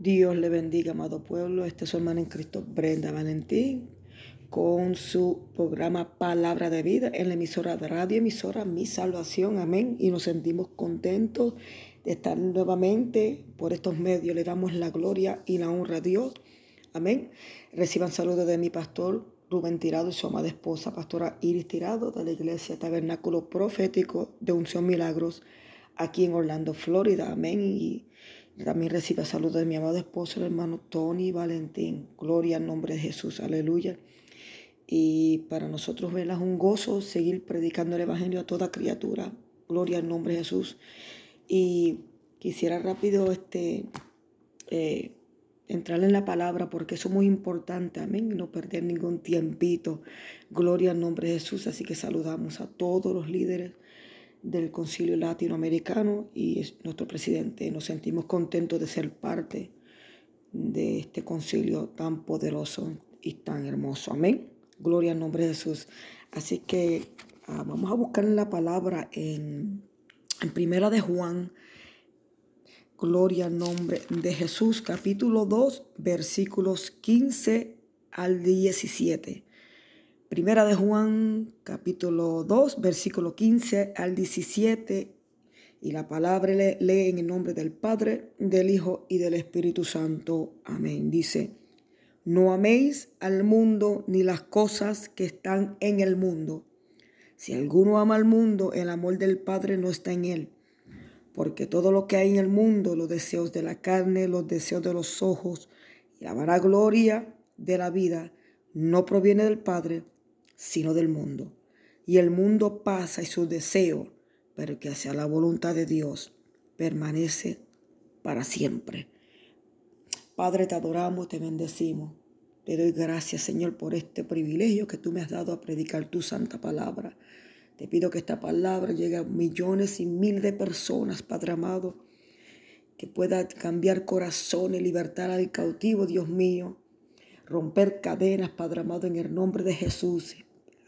Dios le bendiga, amado pueblo. Este es su hermana en Cristo, Brenda Valentín, con su programa Palabra de Vida en la emisora de radio, emisora Mi Salvación. Amén. Y nos sentimos contentos de estar nuevamente por estos medios. Le damos la gloria y la honra a Dios. Amén. Reciban saludos de mi pastor Rubén Tirado y su amada esposa, pastora Iris Tirado, de la iglesia Tabernáculo Profético de Unción Milagros, aquí en Orlando, Florida. Amén. Y también reciba saludos de mi amado esposo, el hermano Tony Valentín. Gloria al nombre de Jesús. Aleluya. Y para nosotros, verlas un gozo seguir predicando el Evangelio a toda criatura. Gloria al nombre de Jesús. Y quisiera rápido este, eh, entrar en la palabra porque eso es muy importante. Amén. No perder ningún tiempito. Gloria al nombre de Jesús. Así que saludamos a todos los líderes del Concilio Latinoamericano y es nuestro presidente. Nos sentimos contentos de ser parte de este concilio tan poderoso y tan hermoso. Amén. Gloria al nombre de Jesús. Así que ah, vamos a buscar la palabra en, en Primera de Juan. Gloria al nombre de Jesús, capítulo 2, versículos 15 al 17. Primera de Juan, capítulo 2, versículo 15 al 17. Y la palabra le lee en el nombre del Padre, del Hijo y del Espíritu Santo. Amén. Dice, no améis al mundo ni las cosas que están en el mundo. Si alguno ama al mundo, el amor del Padre no está en él. Porque todo lo que hay en el mundo, los deseos de la carne, los deseos de los ojos y la vanagloria de la vida, no proviene del Padre, sino del mundo. Y el mundo pasa y su deseo, pero que hacia la voluntad de Dios permanece para siempre. Padre, te adoramos, te bendecimos. Te doy gracias, Señor, por este privilegio que tú me has dado a predicar tu santa palabra. Te pido que esta palabra llegue a millones y miles de personas, Padre amado, que pueda cambiar corazones, libertar al cautivo, Dios mío, romper cadenas, Padre amado, en el nombre de Jesús.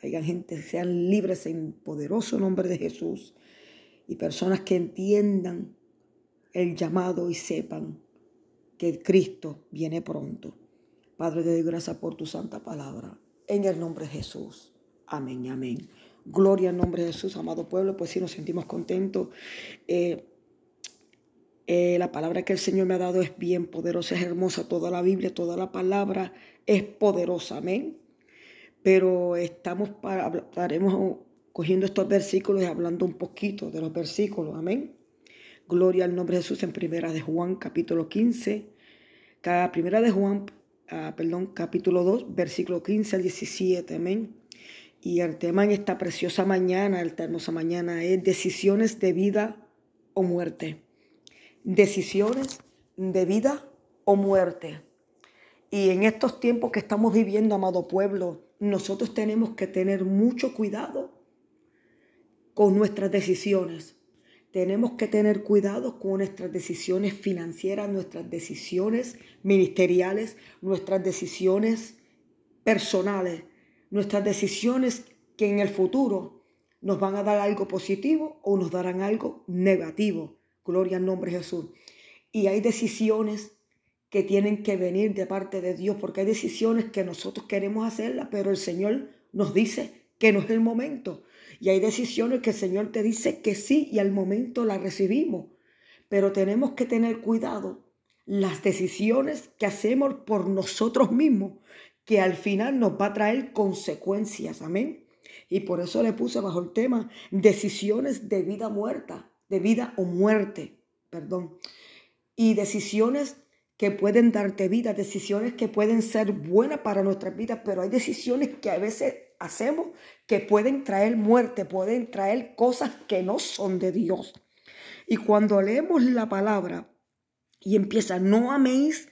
Hayan gente que sean libres en poderoso nombre de Jesús. Y personas que entiendan el llamado y sepan que Cristo viene pronto. Padre, te doy gracias por tu santa palabra. En el nombre de Jesús. Amén, amén. Gloria al nombre de Jesús, amado pueblo. Pues sí, nos sentimos contentos. Eh, eh, la palabra que el Señor me ha dado es bien poderosa, es hermosa. Toda la Biblia, toda la palabra es poderosa. Amén pero estamos para, estaremos cogiendo estos versículos y hablando un poquito de los versículos. Amén. Gloria al nombre de Jesús en Primera de Juan, capítulo 15. Cada Primera de Juan, ah, perdón, capítulo 2, versículo 15 al 17. Amén. Y el tema en esta preciosa mañana, esta hermosa mañana, es decisiones de vida o muerte. Decisiones de vida o muerte. Y en estos tiempos que estamos viviendo, amado pueblo, nosotros tenemos que tener mucho cuidado con nuestras decisiones. Tenemos que tener cuidado con nuestras decisiones financieras, nuestras decisiones ministeriales, nuestras decisiones personales, nuestras decisiones que en el futuro nos van a dar algo positivo o nos darán algo negativo. Gloria al nombre de Jesús. Y hay decisiones que tienen que venir de parte de Dios, porque hay decisiones que nosotros queremos hacerlas, pero el Señor nos dice que no es el momento. Y hay decisiones que el Señor te dice que sí y al momento las recibimos. Pero tenemos que tener cuidado las decisiones que hacemos por nosotros mismos, que al final nos va a traer consecuencias. Amén. Y por eso le puse bajo el tema decisiones de vida muerta, de vida o muerte, perdón. Y decisiones que pueden darte vida, decisiones que pueden ser buenas para nuestras vidas, pero hay decisiones que a veces hacemos que pueden traer muerte, pueden traer cosas que no son de Dios. Y cuando leemos la palabra y empieza, no améis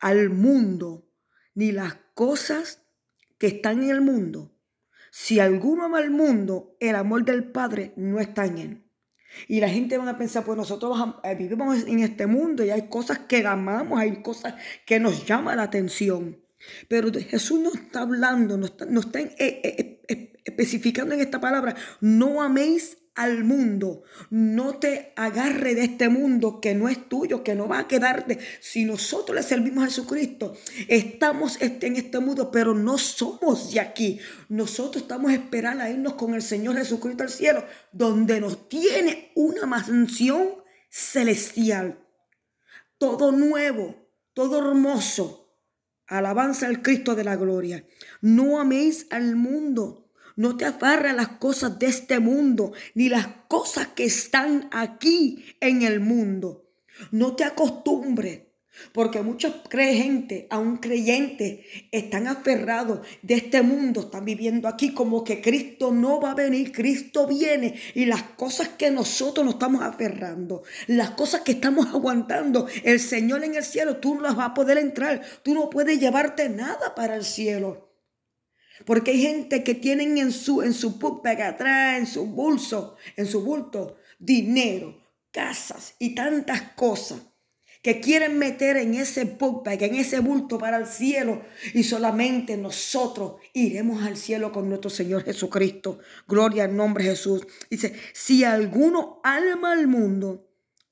al mundo ni las cosas que están en el mundo. Si alguno ama al mundo, el amor del Padre no está en él. Y la gente va a pensar, pues nosotros eh, vivimos en este mundo y hay cosas que amamos, hay cosas que nos llaman la atención. Pero Jesús no está hablando, no está, está eh, eh, especificando en esta palabra, no améis al mundo. No te agarre de este mundo que no es tuyo, que no va a quedarte. Si nosotros le servimos a Jesucristo, estamos este, en este mundo, pero no somos de aquí. Nosotros estamos esperando a irnos con el Señor Jesucristo al cielo, donde nos tiene una mansión celestial. Todo nuevo, todo hermoso. Alabanza al Cristo de la gloria. No améis al mundo no te afarre a las cosas de este mundo, ni las cosas que están aquí en el mundo. No te acostumbres, porque mucha gente, aún creyentes, están aferrados de este mundo, están viviendo aquí como que Cristo no va a venir, Cristo viene y las cosas que nosotros nos estamos aferrando, las cosas que estamos aguantando, el Señor en el cielo, tú no las vas a poder entrar, tú no puedes llevarte nada para el cielo. Porque hay gente que tienen en su, en su atrás, en su bolso, en su bulto, dinero, casas y tantas cosas que quieren meter en ese bookbag, en ese bulto para el cielo. Y solamente nosotros iremos al cielo con nuestro Señor Jesucristo. Gloria al nombre de Jesús. Dice, si alguno alma al mundo,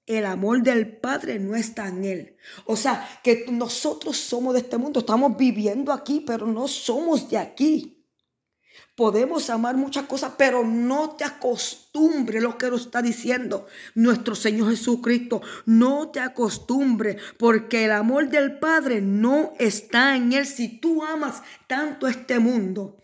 el amor del Padre no está en él. O sea, que nosotros somos de este mundo, estamos viviendo aquí, pero no somos de aquí. Podemos amar muchas cosas, pero no te acostumbre lo que nos está diciendo nuestro Señor Jesucristo. No te acostumbre, porque el amor del Padre no está en Él. Si tú amas tanto este mundo,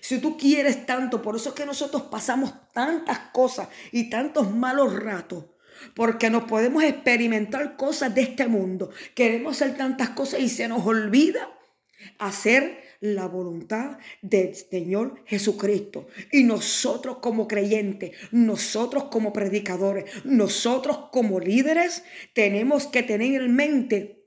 si tú quieres tanto, por eso es que nosotros pasamos tantas cosas y tantos malos ratos porque no podemos experimentar cosas de este mundo. Queremos hacer tantas cosas y se nos olvida hacer la voluntad del Señor Jesucristo. Y nosotros como creyentes, nosotros como predicadores, nosotros como líderes, tenemos que tener en mente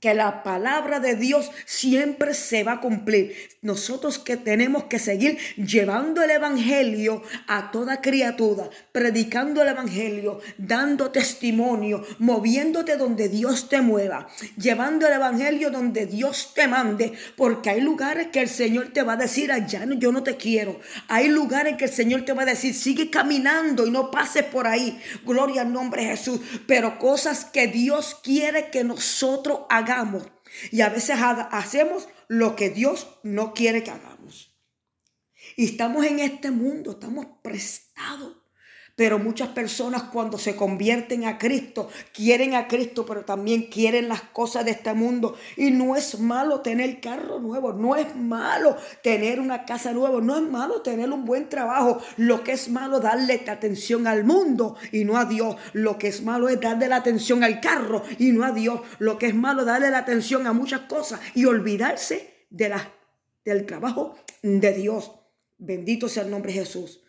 que la palabra de Dios siempre se va a cumplir. Nosotros que tenemos que seguir llevando el Evangelio a toda criatura, predicando el Evangelio, dando testimonio, moviéndote donde Dios te mueva, llevando el Evangelio donde Dios te mande, porque hay lugares que el Señor te va a decir, allá yo no te quiero. Hay lugares que el Señor te va a decir, sigue caminando y no pases por ahí. Gloria al nombre de Jesús. Pero cosas que Dios quiere que nosotros hagamos y a veces hacemos lo que Dios no quiere que hagamos. Y estamos en este mundo, estamos prestados pero muchas personas cuando se convierten a Cristo, quieren a Cristo, pero también quieren las cosas de este mundo. Y no es malo tener carro nuevo, no es malo tener una casa nueva, no es malo tener un buen trabajo. Lo que es malo darle atención al mundo y no a Dios. Lo que es malo es darle la atención al carro y no a Dios. Lo que es malo es darle la atención a muchas cosas y olvidarse de del trabajo de Dios. Bendito sea el nombre de Jesús.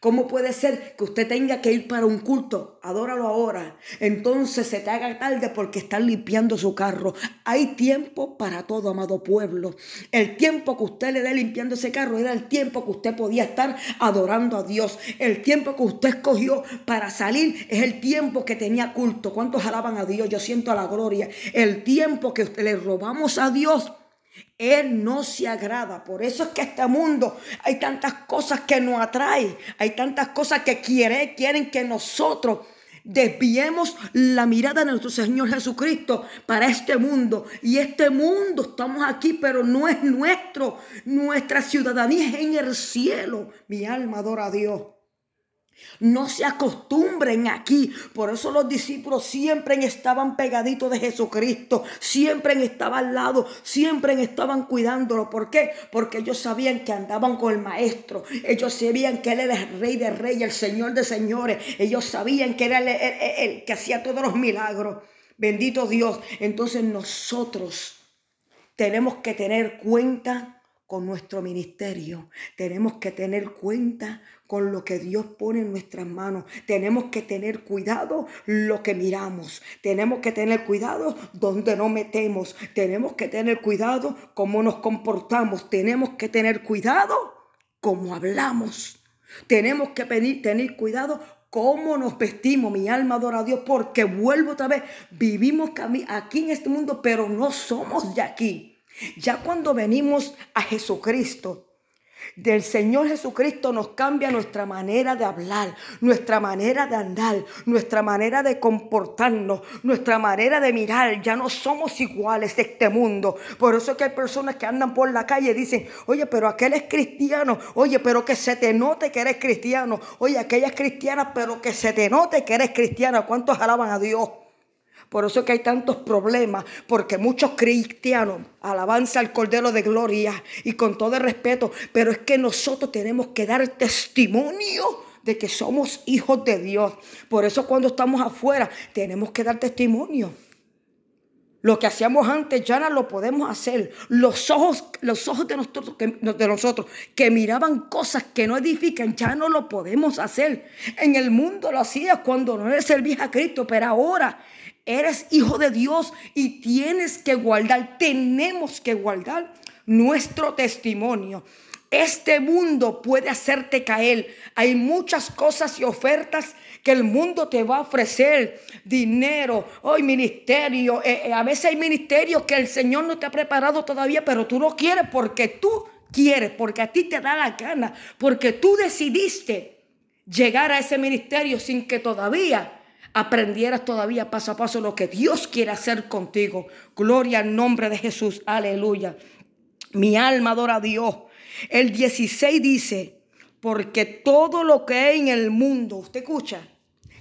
¿Cómo puede ser que usted tenga que ir para un culto? Adóralo ahora. Entonces se te haga tarde porque está limpiando su carro. Hay tiempo para todo, amado pueblo. El tiempo que usted le dé limpiando ese carro era el tiempo que usted podía estar adorando a Dios. El tiempo que usted escogió para salir es el tiempo que tenía culto. ¿Cuántos alaban a Dios? Yo siento la gloria. El tiempo que le robamos a Dios él no se agrada. Por eso es que este mundo hay tantas cosas que nos atrae. Hay tantas cosas que quiere, quieren que nosotros desviemos la mirada de nuestro Señor Jesucristo para este mundo. Y este mundo estamos aquí, pero no es nuestro. Nuestra ciudadanía es en el cielo. Mi alma adora a Dios. No se acostumbren aquí. Por eso los discípulos siempre estaban pegaditos de Jesucristo. Siempre estaban al lado. Siempre estaban cuidándolo. ¿Por qué? Porque ellos sabían que andaban con el Maestro. Ellos sabían que Él era el Rey de Reyes, el Señor de Señores. Ellos sabían que era el, que hacía todos los milagros. Bendito Dios. Entonces nosotros tenemos que tener cuenta con nuestro ministerio. Tenemos que tener cuenta con lo que Dios pone en nuestras manos. Tenemos que tener cuidado lo que miramos. Tenemos que tener cuidado donde no metemos. Tenemos que tener cuidado cómo nos comportamos. Tenemos que tener cuidado cómo hablamos. Tenemos que tener cuidado cómo nos vestimos. Mi alma adora a Dios porque vuelvo otra vez. Vivimos aquí en este mundo, pero no somos de aquí. Ya cuando venimos a Jesucristo, del Señor Jesucristo nos cambia nuestra manera de hablar, nuestra manera de andar, nuestra manera de comportarnos, nuestra manera de mirar. Ya no somos iguales de este mundo. Por eso es que hay personas que andan por la calle y dicen, oye, pero aquel es cristiano. Oye, pero que se te note que eres cristiano. Oye, aquella es cristiana, pero que se te note que eres cristiana. ¿Cuántos alaban a Dios? Por eso es que hay tantos problemas, porque muchos cristianos alabanza al Cordero de Gloria y con todo el respeto, pero es que nosotros tenemos que dar testimonio de que somos hijos de Dios. Por eso cuando estamos afuera tenemos que dar testimonio. Lo que hacíamos antes ya no lo podemos hacer. Los ojos, los ojos de nosotros, que, de nosotros que miraban cosas que no edifican, ya no lo podemos hacer. En el mundo lo hacías cuando no le servías a Cristo, pero ahora Eres hijo de Dios y tienes que guardar, tenemos que guardar nuestro testimonio. Este mundo puede hacerte caer. Hay muchas cosas y ofertas que el mundo te va a ofrecer. Dinero, hoy ministerio. Eh, eh, a veces hay ministerios que el Señor no te ha preparado todavía, pero tú lo quieres porque tú quieres, porque a ti te da la gana, porque tú decidiste llegar a ese ministerio sin que todavía aprendieras todavía paso a paso lo que Dios quiere hacer contigo. Gloria al nombre de Jesús. Aleluya. Mi alma adora a Dios. El 16 dice, porque todo lo que hay en el mundo, usted escucha,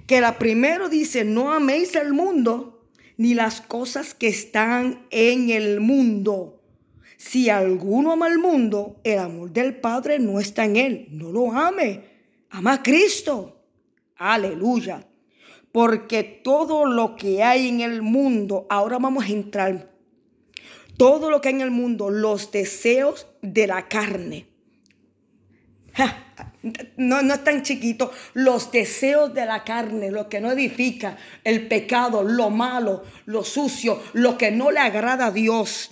que la primero dice, no améis el mundo ni las cosas que están en el mundo. Si alguno ama el mundo, el amor del Padre no está en él. No lo ame. Ama a Cristo. Aleluya porque todo lo que hay en el mundo, ahora vamos a entrar, todo lo que hay en el mundo, los deseos de la carne. no, no es tan chiquito. Los deseos de la carne, lo que no edifica, el pecado, lo malo, lo sucio, lo que no le agrada a Dios.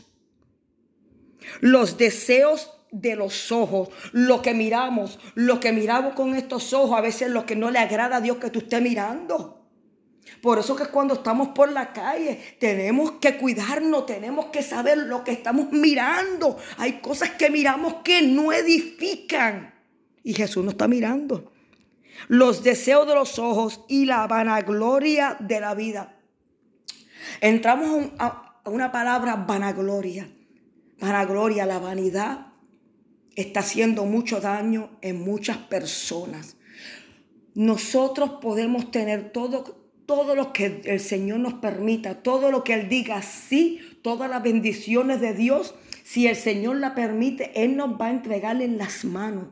Los deseos de los ojos, lo que miramos, lo que miramos con estos ojos, a veces lo que no le agrada a Dios que tú estés mirando. Por eso que cuando estamos por la calle tenemos que cuidarnos, tenemos que saber lo que estamos mirando. Hay cosas que miramos que no edifican. Y Jesús nos está mirando. Los deseos de los ojos y la vanagloria de la vida. Entramos a una palabra vanagloria. Vanagloria, la vanidad está haciendo mucho daño en muchas personas. Nosotros podemos tener todo todo lo que el Señor nos permita, todo lo que Él diga, sí, todas las bendiciones de Dios, si el Señor la permite, Él nos va a entregar en las manos.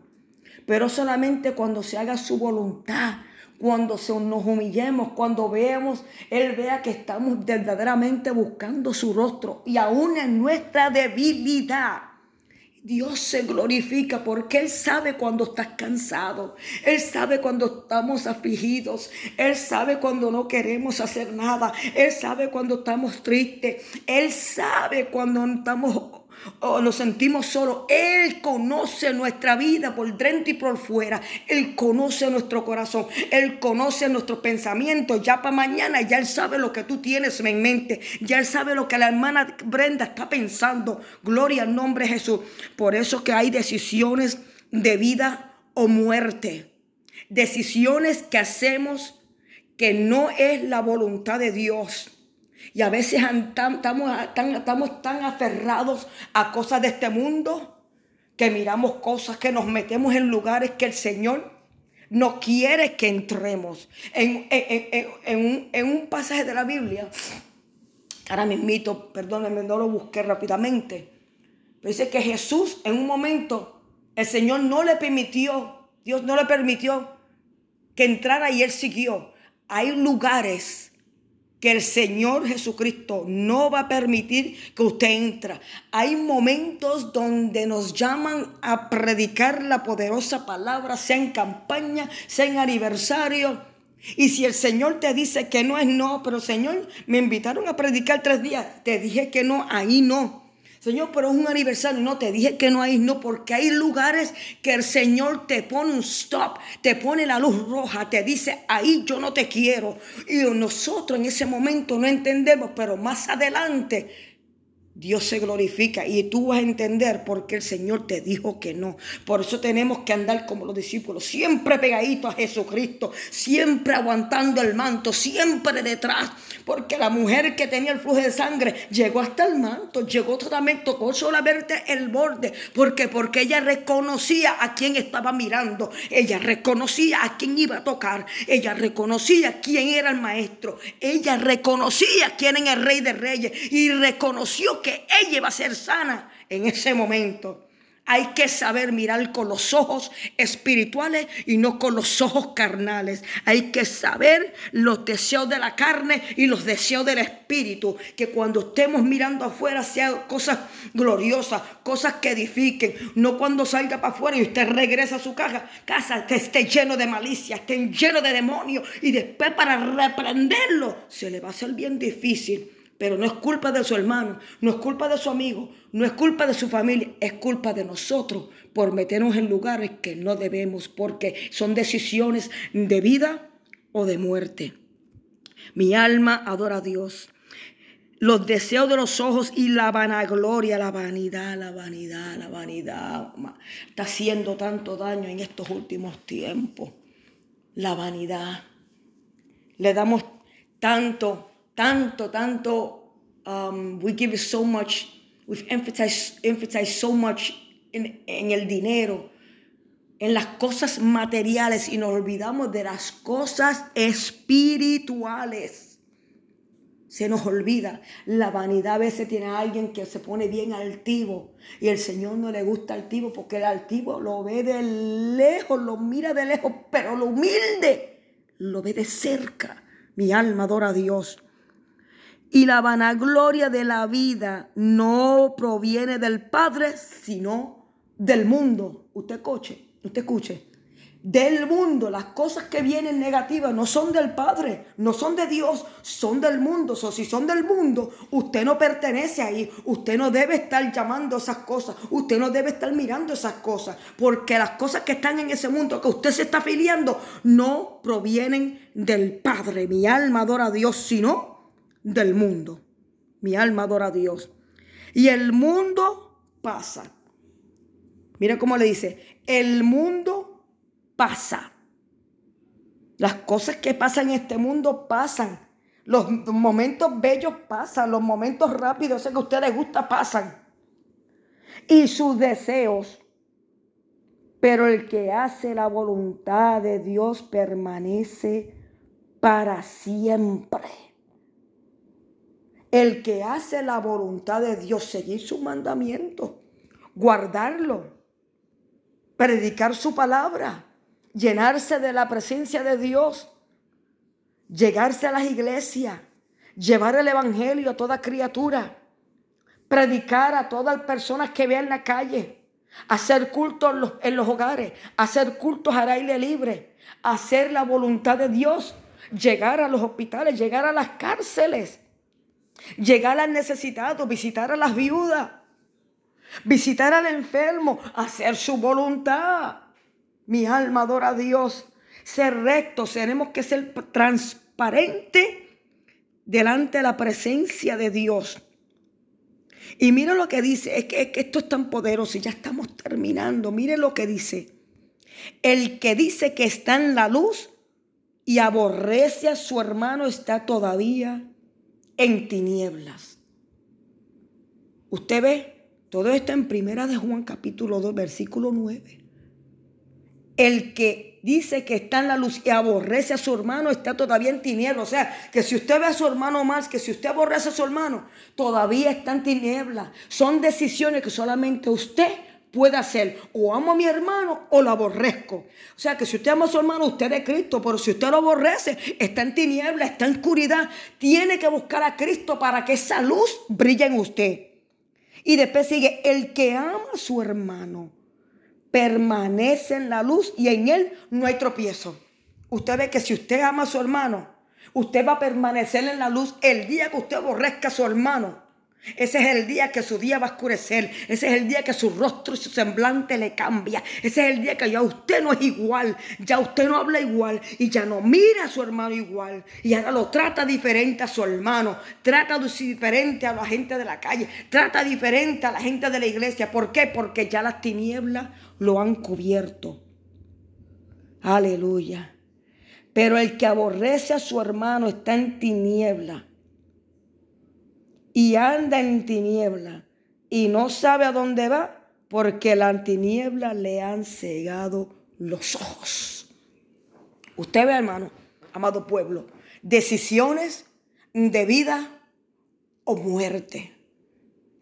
Pero solamente cuando se haga su voluntad, cuando nos humillemos, cuando veamos, Él vea que estamos verdaderamente buscando su rostro y aún en nuestra debilidad. Dios se glorifica porque Él sabe cuando estás cansado. Él sabe cuando estamos afligidos. Él sabe cuando no queremos hacer nada. Él sabe cuando estamos tristes. Él sabe cuando estamos o nos sentimos solos. Él conoce nuestra vida por dentro y por fuera. Él conoce nuestro corazón. Él conoce nuestros pensamientos. Ya para mañana, ya Él sabe lo que tú tienes en mente. Ya Él sabe lo que la hermana Brenda está pensando. Gloria al nombre de Jesús. Por eso que hay decisiones de vida o muerte. Decisiones que hacemos que no es la voluntad de Dios. Y a veces estamos tan, aferrados a cosas de este mundo que miramos cosas, que nos metemos en lugares que el Señor no quiere que entremos. En, un, pasaje de la Biblia, ahora mismito, perdónenme, no lo busqué rápidamente, pero dice que Jesús en un momento, el Señor no le permitió, Dios no le permitió que entrara y él siguió. Hay lugares que el Señor Jesucristo no va a permitir que usted entre. Hay momentos donde nos llaman a predicar la poderosa palabra, sea en campaña, sea en aniversario. Y si el Señor te dice que no es no, pero Señor, me invitaron a predicar tres días, te dije que no, ahí no. Señor, pero es un aniversario. No, te dije que no hay, no, porque hay lugares que el Señor te pone un stop, te pone la luz roja, te dice, ahí yo no te quiero. Y nosotros en ese momento no entendemos, pero más adelante Dios se glorifica y tú vas a entender por qué el Señor te dijo que no. Por eso tenemos que andar como los discípulos, siempre pegaditos a Jesucristo, siempre aguantando el manto, siempre detrás. Porque la mujer que tenía el flujo de sangre llegó hasta el manto, llegó totalmente, tocó solamente el borde. ¿Por qué? Porque ella reconocía a quien estaba mirando, ella reconocía a quién iba a tocar, ella reconocía quién era el maestro, ella reconocía quién era el rey de reyes y reconoció que ella va a ser sana en ese momento. Hay que saber mirar con los ojos espirituales y no con los ojos carnales. Hay que saber los deseos de la carne y los deseos del espíritu. Que cuando estemos mirando afuera sean cosas gloriosas, cosas que edifiquen. No cuando salga para afuera y usted regresa a su casa, casa que esté lleno de malicia, esté lleno de demonios. Y después para reprenderlo se le va a hacer bien difícil. Pero no es culpa de su hermano, no es culpa de su amigo, no es culpa de su familia, es culpa de nosotros por meternos en lugares que no debemos, porque son decisiones de vida o de muerte. Mi alma adora a Dios. Los deseos de los ojos y la vanagloria, la vanidad, la vanidad, la vanidad. Está haciendo tanto daño en estos últimos tiempos. La vanidad. Le damos tanto tanto, tanto, um, we give so much, we've emphasized, emphasized so much en, en el dinero, en las cosas materiales y nos olvidamos de las cosas espirituales. Se nos olvida. La vanidad a veces tiene alguien que se pone bien altivo y el Señor no le gusta altivo porque el altivo lo ve de lejos, lo mira de lejos, pero lo humilde lo ve de cerca. Mi alma adora a Dios. Y la vanagloria de la vida no proviene del Padre, sino del mundo. Usted coche, usted escuche. Del mundo, las cosas que vienen negativas no son del Padre, no son de Dios, son del mundo. O si son del mundo, usted no pertenece ahí. Usted no debe estar llamando esas cosas. Usted no debe estar mirando esas cosas. Porque las cosas que están en ese mundo que usted se está afiliando no provienen del Padre. Mi alma adora a Dios, sino del mundo. Mi alma adora a Dios. Y el mundo pasa. Mira cómo le dice, el mundo pasa. Las cosas que pasan en este mundo pasan. Los momentos bellos pasan, los momentos rápidos, sé que a ustedes les gusta, pasan. Y sus deseos. Pero el que hace la voluntad de Dios permanece para siempre. El que hace la voluntad de Dios, seguir su mandamiento, guardarlo, predicar su palabra, llenarse de la presencia de Dios, llegarse a las iglesias, llevar el evangelio a toda criatura, predicar a todas las personas que vean la calle, hacer cultos en los, en los hogares, hacer cultos al aire libre, hacer la voluntad de Dios, llegar a los hospitales, llegar a las cárceles llegar al necesitado, visitar a las viudas, visitar al enfermo, hacer su voluntad. Mi alma adora a Dios. Ser rectos, tenemos que ser transparente delante de la presencia de Dios. Y mira lo que dice, es que, es que esto es tan poderoso y ya estamos terminando. Mire lo que dice. El que dice que está en la luz y aborrece a su hermano está todavía en tinieblas. Usted ve, todo esto en Primera de Juan capítulo 2, versículo 9. El que dice que está en la luz y aborrece a su hermano está todavía en tinieblas. O sea, que si usted ve a su hermano más, que si usted aborrece a su hermano, todavía está en tinieblas. Son decisiones que solamente usted puede hacer o amo a mi hermano o lo aborrezco. O sea que si usted ama a su hermano, usted es Cristo, pero si usted lo aborrece, está en tiniebla, está en oscuridad, tiene que buscar a Cristo para que esa luz brille en usted. Y después sigue, el que ama a su hermano permanece en la luz y en él no hay tropiezo. Usted ve que si usted ama a su hermano, usted va a permanecer en la luz el día que usted aborrezca a su hermano Ese es el día que su día va a oscurecer. Ese es el día que su rostro y su semblante le cambia. Ese es el día que ya usted no es igual. Ya usted no habla igual. Y ya no mira a su hermano igual. Y ahora lo trata diferente a su hermano. Trata diferente a la gente de la calle. Trata diferente a la gente de la iglesia. ¿Por qué? Porque ya las tinieblas lo han cubierto. Aleluya. Pero el que aborrece a su hermano está en tiniebla y anda en tiniebla y no sabe a dónde va porque la tiniebla le han cegado los ojos. Usted ve, hermano, amado pueblo, decisiones de vida o muerte.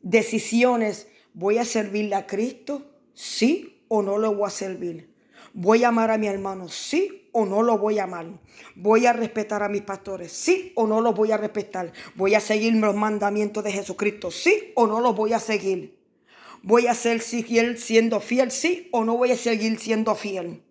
Decisiones, ¿voy a servirle a Cristo? Sí o no lo voy a servir. ¿Voy a amar a mi hermano? Sí o no lo voy a amar? ¿Voy a respetar a mis pastores? ¿Sí o no los voy a respetar? ¿Voy a seguir los mandamientos de Jesucristo? ¿Sí o no los voy a seguir? ¿Voy a ser fiel siendo fiel? ¿Sí o no voy a seguir siendo fiel?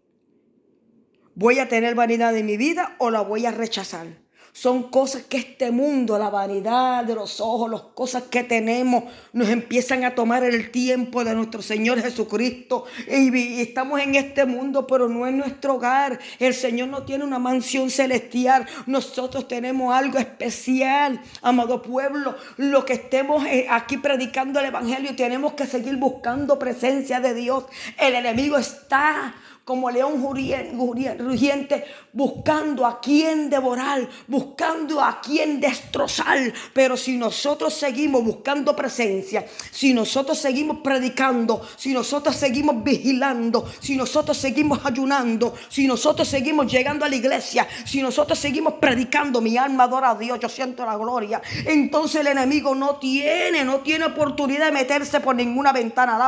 ¿Voy a tener vanidad en mi vida o la voy a rechazar? Son cosas que este mundo, la vanidad de los ojos, las cosas que tenemos, nos empiezan a tomar el tiempo de nuestro Señor Jesucristo. Y estamos en este mundo, pero no en nuestro hogar. El Señor no tiene una mansión celestial. Nosotros tenemos algo especial, amado pueblo. Lo que estemos eh, aquí predicando el Evangelio, tenemos que seguir buscando presencia de Dios. El enemigo está como león rugiente, buscando a quien devorar, buscando a quien destrozar. Pero si nosotros seguimos buscando presencia, si nosotros seguimos predicando, si nosotros seguimos vigilando, si nosotros seguimos ayunando, si nosotros seguimos llegando a la iglesia, si nosotros seguimos predicando, mi alma adora a Dios, yo siento la gloria. Entonces el enemigo no tiene, no tiene oportunidad de meterse por ninguna ventana,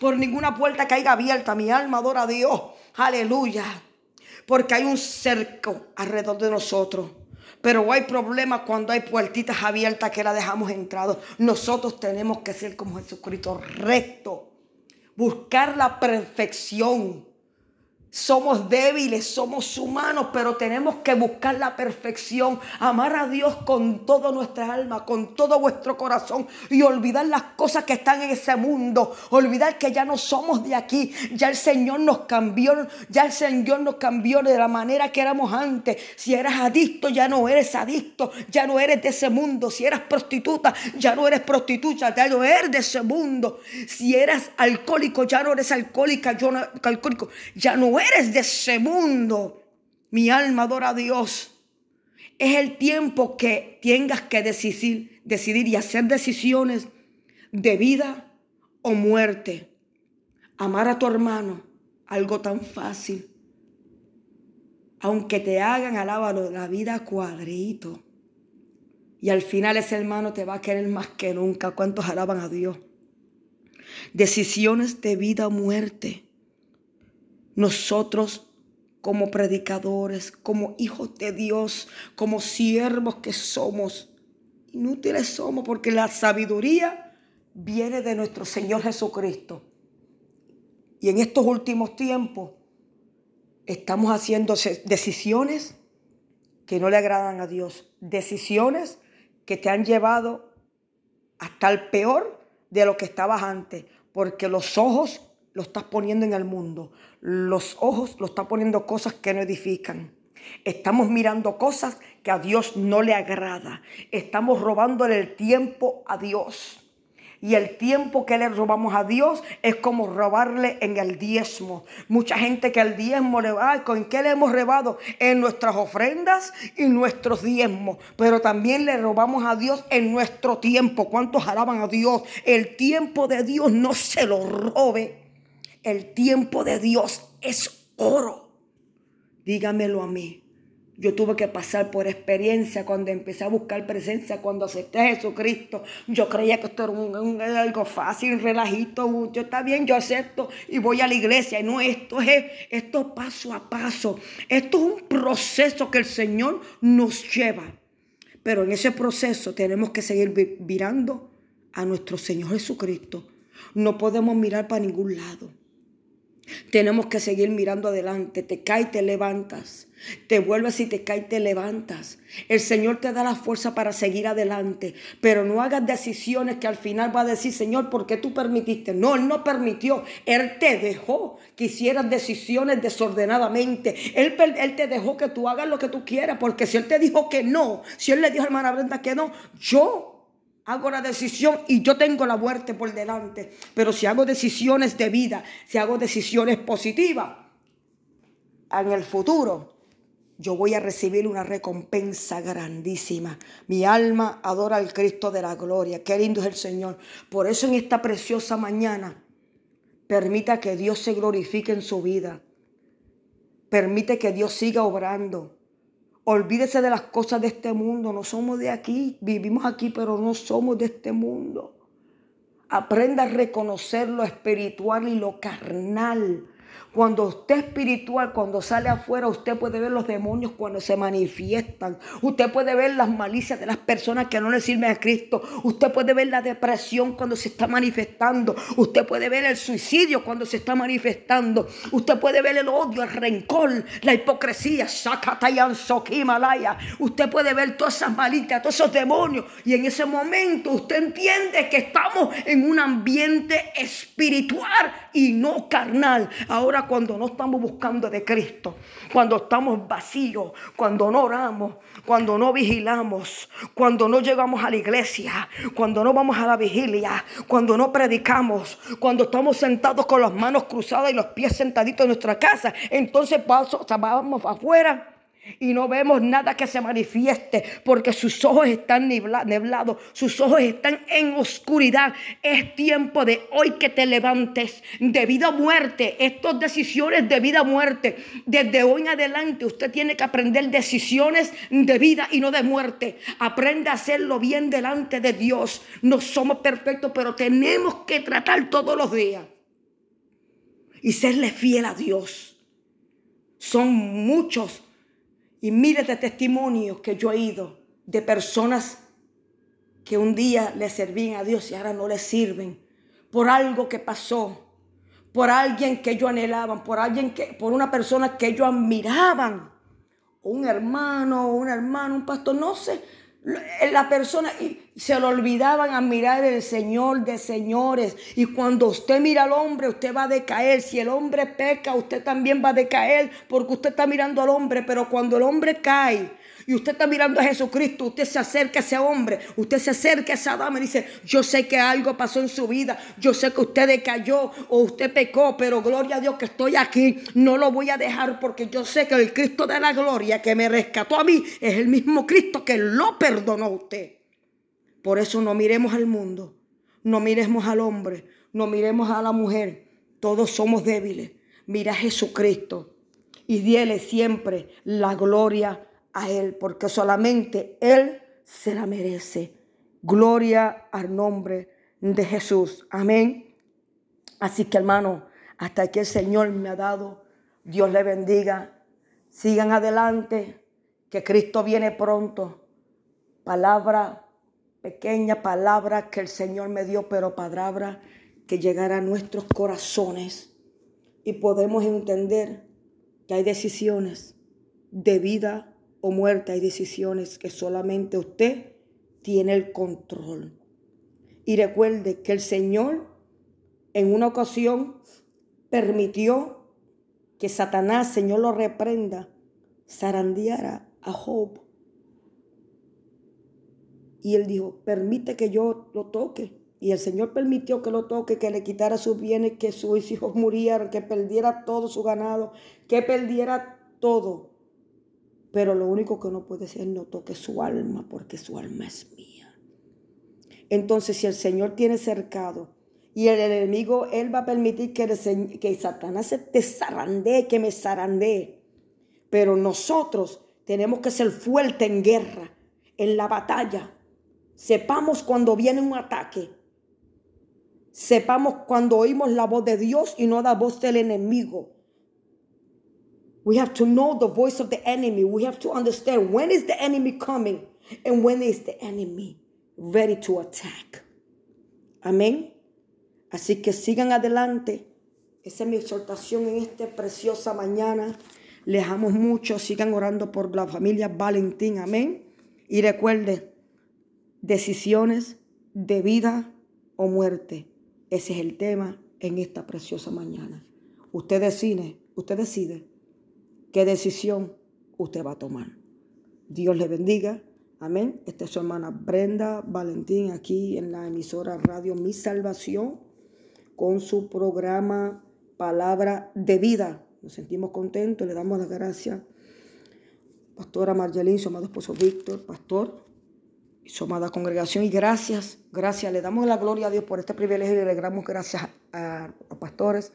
por ninguna puerta que haya abierta. Mi alma adora a Dios. Aleluya. Porque hay un cerco alrededor de nosotros. Pero hay problemas cuando hay puertitas abiertas que la dejamos entrado. Nosotros tenemos que ser como Jesucristo, recto. Buscar la perfección. Somos débiles, somos humanos, pero tenemos que buscar la perfección, amar a Dios con toda nuestra alma, con todo vuestro corazón y olvidar las cosas que están en ese mundo, olvidar que ya no somos de aquí, ya el Señor nos cambió, ya el Señor nos cambió de la manera que éramos antes. Si eras adicto, ya no eres adicto, ya no eres de ese mundo. Si eras prostituta, ya no eres prostituta, ya no eres de ese mundo. Si eras alcohólico, ya no eres alcohólica, yo no, alcohólico, ya no eres de ese mundo. Mi alma adora a Dios. Es el tiempo que tengas que decidir, decidir y hacer decisiones de vida o muerte. Amar a tu hermano, algo tan fácil. Aunque te hagan, alábalo, la vida cuadrito. Y al final ese hermano te va a querer más que nunca. ¿Cuántos alaban a Dios? Decisiones de vida o muerte. Nosotros como predicadores, como hijos de Dios, como siervos que somos, inútiles somos porque la sabiduría viene de nuestro Señor Jesucristo. Y en estos últimos tiempos estamos haciendo decisiones que no le agradan a Dios, decisiones que te han llevado hasta el peor de lo que estabas antes, porque los ojos lo estás poniendo en el mundo. Los ojos lo están poniendo cosas que no edifican. Estamos mirando cosas que a Dios no le agrada. Estamos robándole el tiempo a Dios. Y el tiempo que le robamos a Dios es como robarle en el diezmo. Mucha gente que el diezmo le va, ¿con qué le hemos robado? En nuestras ofrendas y nuestros diezmos. Pero también le robamos a Dios en nuestro tiempo. ¿Cuántos alaban a Dios? El tiempo de Dios no se lo robe. El tiempo de Dios es oro. Dígamelo a mí. Yo tuve que pasar por experiencia cuando empecé a buscar presencia, cuando acepté a Jesucristo. Yo creía que esto era algo fácil, relajito. Yo está bien, yo acepto y voy a la iglesia. Y no, esto es esto paso a paso. Esto es un proceso que el Señor nos lleva. Pero en ese proceso tenemos que seguir mirando a nuestro Señor Jesucristo. No podemos mirar para ningún lado. Tenemos que seguir mirando adelante. Te caes, te levantas. Te vuelves y te caes, te levantas. El Señor te da la fuerza para seguir adelante. Pero no hagas decisiones que al final va a decir, Señor, ¿por qué tú permitiste? No, Él no permitió. Él te dejó que hicieras decisiones desordenadamente. Él, él te dejó que tú hagas lo que tú quieras. Porque si Él te dijo que no, si Él le dijo a hermana Brenda que no, yo hago la decisión y yo tengo la muerte por delante. Pero si hago decisiones de vida, si hago decisiones positivas, en el futuro yo voy a recibir una recompensa grandísima. Mi alma adora al Cristo de la gloria. Qué lindo es el Señor. Por eso en esta preciosa mañana, permita que Dios se glorifique en su vida. Permite que Dios siga obrando. Olvídese de las cosas de este mundo. No somos de aquí. Vivimos aquí, pero no somos de este mundo. Aprenda a reconocer lo espiritual y lo carnal. Cuando usted es espiritual, cuando sale afuera, usted puede ver los demonios cuando se manifiestan. Usted puede ver las malicias de las personas que no le sirven a Cristo. Usted puede ver la depresión cuando se está manifestando. Usted puede ver el suicidio cuando se está manifestando. Usted puede ver el odio, el rencor, la hipocresía. Usted puede ver todas esas malicias, todos esos demonios. Y en ese momento usted entiende que estamos en un ambiente espiritual y no carnal. Ahora cuando no estamos buscando de Cristo, cuando estamos vacíos, cuando no oramos, cuando no vigilamos, cuando no llegamos a la iglesia, cuando no vamos a la vigilia, cuando no predicamos, cuando estamos sentados con las manos cruzadas y los pies sentaditos en nuestra casa, entonces vamos afuera y no vemos nada que se manifieste porque sus ojos están neblados, sus ojos están en oscuridad. Es tiempo de hoy que te levantes de vida o muerte. Estas decisiones de vida o muerte. Desde hoy en adelante usted tiene que aprender decisiones de vida y no de muerte. Aprende a hacerlo bien delante de Dios. No somos perfectos, pero tenemos que tratar todos los días y serle fiel a Dios. Son muchos y miles de testimonios que yo he ido de personas que un día le servían a Dios y ahora no le sirven por algo que pasó, por alguien que ellos anhelaban, por alguien que, por una persona que ellos admiraban, un hermano, un hermano, un pastor, no sé, la persona se lo olvidaban a mirar el Señor de señores. Y cuando usted mira al hombre, usted va a decaer. Si el hombre peca, usted también va a decaer porque usted está mirando al hombre. Pero cuando el hombre cae, y usted está mirando a Jesucristo, usted se acerca a ese hombre, usted se acerca a esa dama y dice, yo sé que algo pasó en su vida, yo sé que usted decayó o usted pecó, pero gloria a Dios que estoy aquí, no lo voy a dejar porque yo sé que el Cristo de la gloria que me rescató a mí es el mismo Cristo que lo perdonó a usted. Por eso no miremos al mundo, no miremos al hombre, no miremos a la mujer, todos somos débiles. Mira a Jesucristo y diele siempre la gloria a Él, porque solamente Él se la merece. Gloria al nombre de Jesús. Amén. Así que hermano, hasta que el Señor me ha dado, Dios le bendiga. Sigan adelante, que Cristo viene pronto. Palabra, pequeña palabra que el Señor me dio, pero palabra que llegará a nuestros corazones y podemos entender que hay decisiones de vida o muerte, hay decisiones que solamente usted tiene el control. Y recuerde que el Señor en una ocasión permitió que Satanás, Señor lo reprenda, zarandeara a Job. Y él dijo, permite que yo lo toque. Y el Señor permitió que lo toque, que le quitara sus bienes, que sus hijos murieran, que perdiera todo su ganado, que perdiera todo. Pero lo único que no puede ser no toque su alma, porque su alma es mía. Entonces, si el Señor tiene cercado y el enemigo, Él va a permitir que, que Satanás se te zarandee, que me zarandee. Pero nosotros tenemos que ser fuertes en guerra, en la batalla. Sepamos cuando viene un ataque. Sepamos cuando oímos la voz de Dios y no la voz del enemigo. We have to know the voice of the enemy. We have to understand when is the enemy coming and when is the enemy ready to attack. Amén. Así que sigan adelante, Esa es mi exhortación en esta preciosa mañana. Les amo mucho. Sigan orando por la familia Valentín. Amén. Y recuerden, decisiones de vida o muerte. Ese es el tema en esta preciosa mañana. Usted decide, usted decide qué decisión usted va a tomar. Dios le bendiga. Amén. Esta es su hermana Brenda Valentín aquí en la emisora Radio Mi Salvación con su programa Palabra de Vida. Nos sentimos contentos, le damos las gracias. Pastora Margelín, su amado esposo Víctor, pastor, y su amada congregación. Y gracias, gracias, le damos la gloria a Dios por este privilegio y le damos gracias a los pastores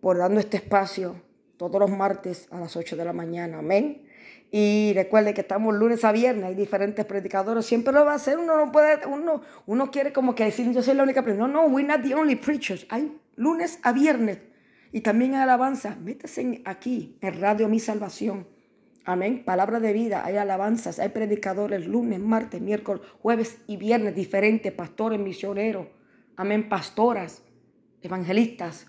por darnos este espacio todos los martes a las 8 de la mañana. Amén. Y recuerde que estamos lunes a viernes, hay diferentes predicadores, siempre lo va a hacer, uno no puede, uno, uno quiere como que decir, yo soy la única predicadora. No, no, we're not the only preachers. Hay lunes a viernes y también hay alabanza. Métese aquí, en Radio Mi Salvación. Amén. Palabra de vida, hay alabanzas, hay predicadores lunes, martes, miércoles, jueves y viernes diferentes, pastores, misioneros. Amén, pastoras, evangelistas,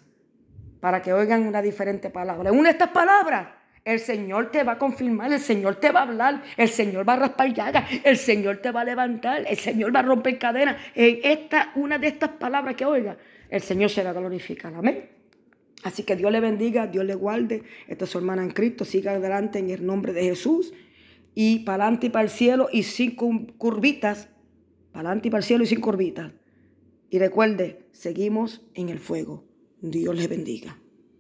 para que oigan una diferente palabra. Una de estas palabras el Señor te va a confirmar, el Señor te va a hablar, el Señor va a raspar llagas, el Señor te va a levantar, el Señor va a romper cadenas. En esta, una de estas palabras que oiga, el Señor será glorificado. Amén. Así que Dios le bendiga, Dios le guarde. Esta es su hermana en Cristo. Siga adelante en el nombre de Jesús. Y para adelante y para el cielo y sin curvitas. Para adelante y para el cielo y sin curvitas. Y recuerde, seguimos en el fuego. Dios le bendiga.